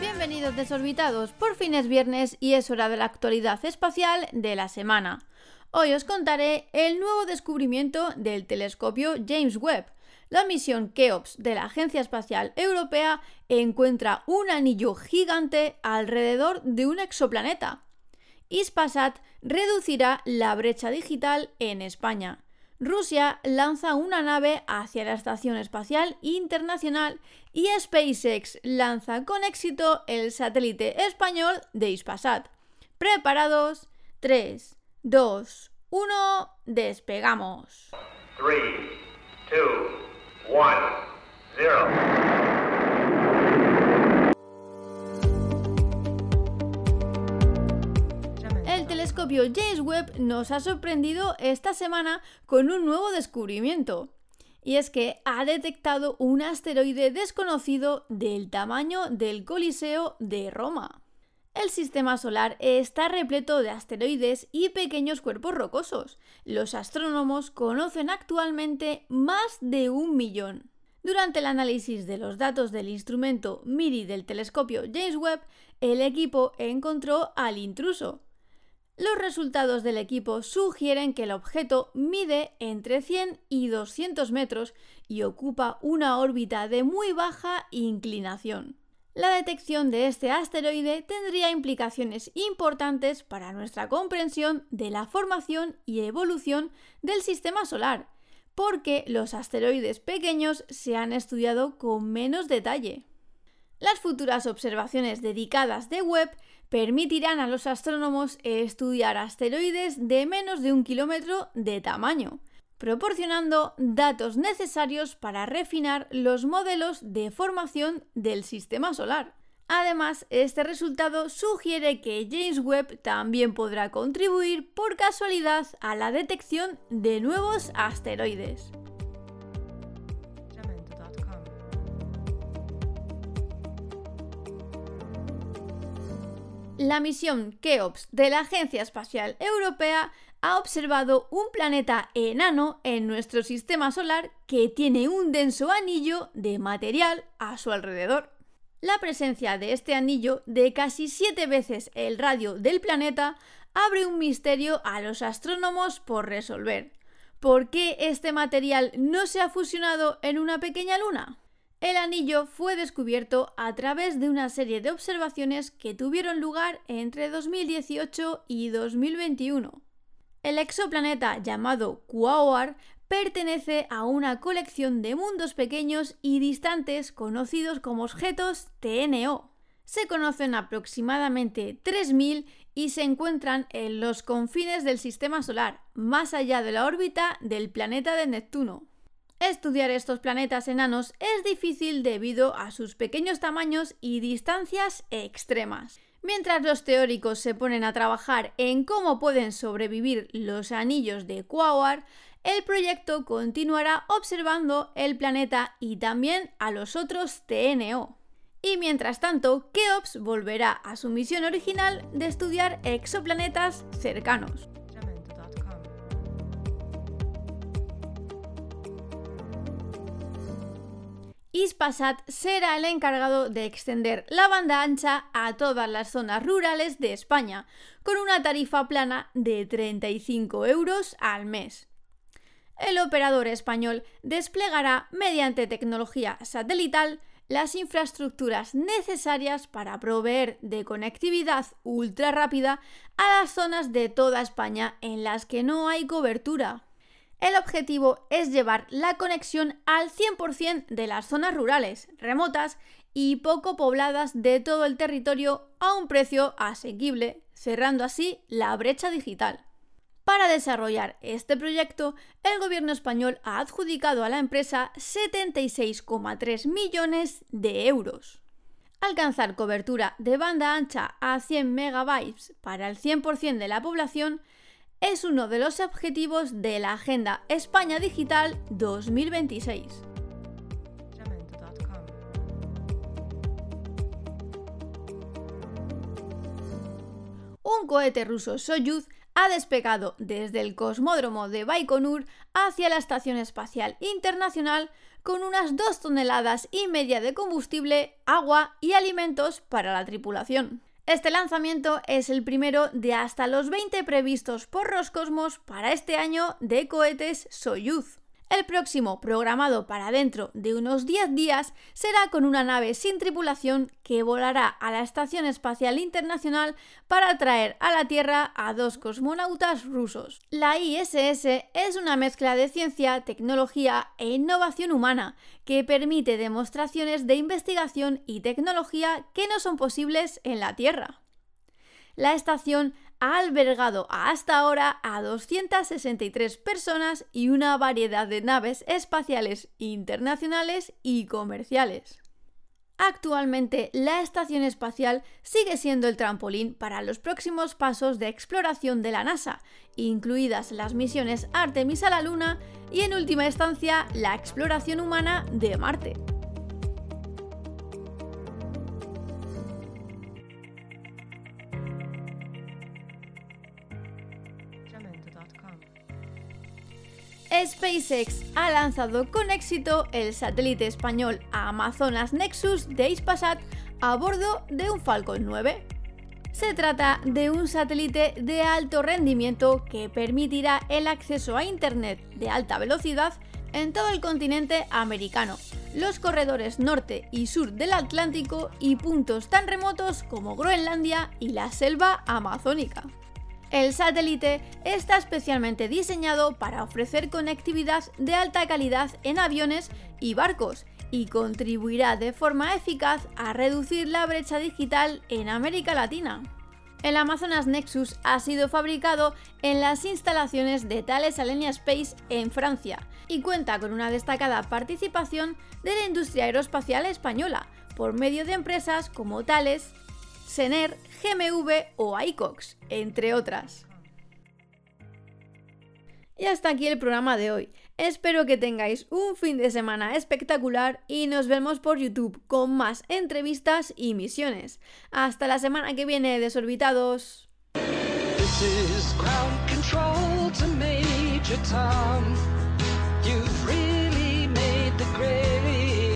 Bienvenidos desorbitados, por fin es viernes y es hora de la actualidad espacial de la semana. Hoy os contaré el nuevo descubrimiento del telescopio James Webb. La misión KEOPS de la Agencia Espacial Europea encuentra un anillo gigante alrededor de un exoplaneta. Ispasat reducirá la brecha digital en España. Rusia lanza una nave hacia la Estación Espacial Internacional y SpaceX lanza con éxito el satélite español de Ispasat. ¿Preparados? 3, 2, 1, despegamos. 3, 2, 1, 0. Telescopio James Webb nos ha sorprendido esta semana con un nuevo descubrimiento. Y es que ha detectado un asteroide desconocido del tamaño del Coliseo de Roma. El sistema solar está repleto de asteroides y pequeños cuerpos rocosos. Los astrónomos conocen actualmente más de un millón. Durante el análisis de los datos del instrumento MIRI del telescopio James Webb, el equipo encontró al intruso, los resultados del equipo sugieren que el objeto mide entre 100 y 200 metros y ocupa una órbita de muy baja inclinación. La detección de este asteroide tendría implicaciones importantes para nuestra comprensión de la formación y evolución del sistema solar, porque los asteroides pequeños se han estudiado con menos detalle. Las futuras observaciones dedicadas de Webb permitirán a los astrónomos estudiar asteroides de menos de un kilómetro de tamaño, proporcionando datos necesarios para refinar los modelos de formación del sistema solar. Además, este resultado sugiere que James Webb también podrá contribuir por casualidad a la detección de nuevos asteroides. La misión KEOPS de la Agencia Espacial Europea ha observado un planeta enano en nuestro sistema solar que tiene un denso anillo de material a su alrededor. La presencia de este anillo, de casi siete veces el radio del planeta, abre un misterio a los astrónomos por resolver. ¿Por qué este material no se ha fusionado en una pequeña luna? El anillo fue descubierto a través de una serie de observaciones que tuvieron lugar entre 2018 y 2021. El exoplaneta llamado Quaoar pertenece a una colección de mundos pequeños y distantes conocidos como objetos TNO. Se conocen aproximadamente 3.000 y se encuentran en los confines del sistema solar, más allá de la órbita del planeta de Neptuno. Estudiar estos planetas enanos es difícil debido a sus pequeños tamaños y distancias extremas. Mientras los teóricos se ponen a trabajar en cómo pueden sobrevivir los anillos de Quaoar, el proyecto continuará observando el planeta y también a los otros TNO. Y mientras tanto, Keops volverá a su misión original de estudiar exoplanetas cercanos. Ispasat será el encargado de extender la banda ancha a todas las zonas rurales de España, con una tarifa plana de 35 euros al mes. El operador español desplegará mediante tecnología satelital las infraestructuras necesarias para proveer de conectividad ultra rápida a las zonas de toda España en las que no hay cobertura. El objetivo es llevar la conexión al 100% de las zonas rurales, remotas y poco pobladas de todo el territorio a un precio asequible, cerrando así la brecha digital. Para desarrollar este proyecto, el gobierno español ha adjudicado a la empresa 76,3 millones de euros. Alcanzar cobertura de banda ancha a 100 megabytes para el 100% de la población es uno de los objetivos de la Agenda España Digital 2026. Un cohete ruso Soyuz ha despegado desde el cosmódromo de Baikonur hacia la Estación Espacial Internacional con unas dos toneladas y media de combustible, agua y alimentos para la tripulación. Este lanzamiento es el primero de hasta los 20 previstos por Roscosmos para este año de cohetes Soyuz. El próximo, programado para dentro de unos 10 días, será con una nave sin tripulación que volará a la Estación Espacial Internacional para traer a la Tierra a dos cosmonautas rusos. La ISS es una mezcla de ciencia, tecnología e innovación humana que permite demostraciones de investigación y tecnología que no son posibles en la Tierra. La estación ha albergado hasta ahora a 263 personas y una variedad de naves espaciales internacionales y comerciales. Actualmente, la estación espacial sigue siendo el trampolín para los próximos pasos de exploración de la NASA, incluidas las misiones Artemis a la Luna y, en última instancia, la exploración humana de Marte. SpaceX ha lanzado con éxito el satélite español Amazonas Nexus de Ispasat a bordo de un Falcon 9. Se trata de un satélite de alto rendimiento que permitirá el acceso a Internet de alta velocidad en todo el continente americano, los corredores norte y sur del Atlántico y puntos tan remotos como Groenlandia y la selva amazónica. El satélite está especialmente diseñado para ofrecer conectividad de alta calidad en aviones y barcos y contribuirá de forma eficaz a reducir la brecha digital en América Latina. El Amazonas Nexus ha sido fabricado en las instalaciones de Thales Alenia Space en Francia y cuenta con una destacada participación de la industria aeroespacial española por medio de empresas como Thales, Sener, GMV o iCox, entre otras. Y hasta aquí el programa de hoy. Espero que tengáis un fin de semana espectacular y nos vemos por YouTube con más entrevistas y misiones. Hasta la semana que viene, desorbitados.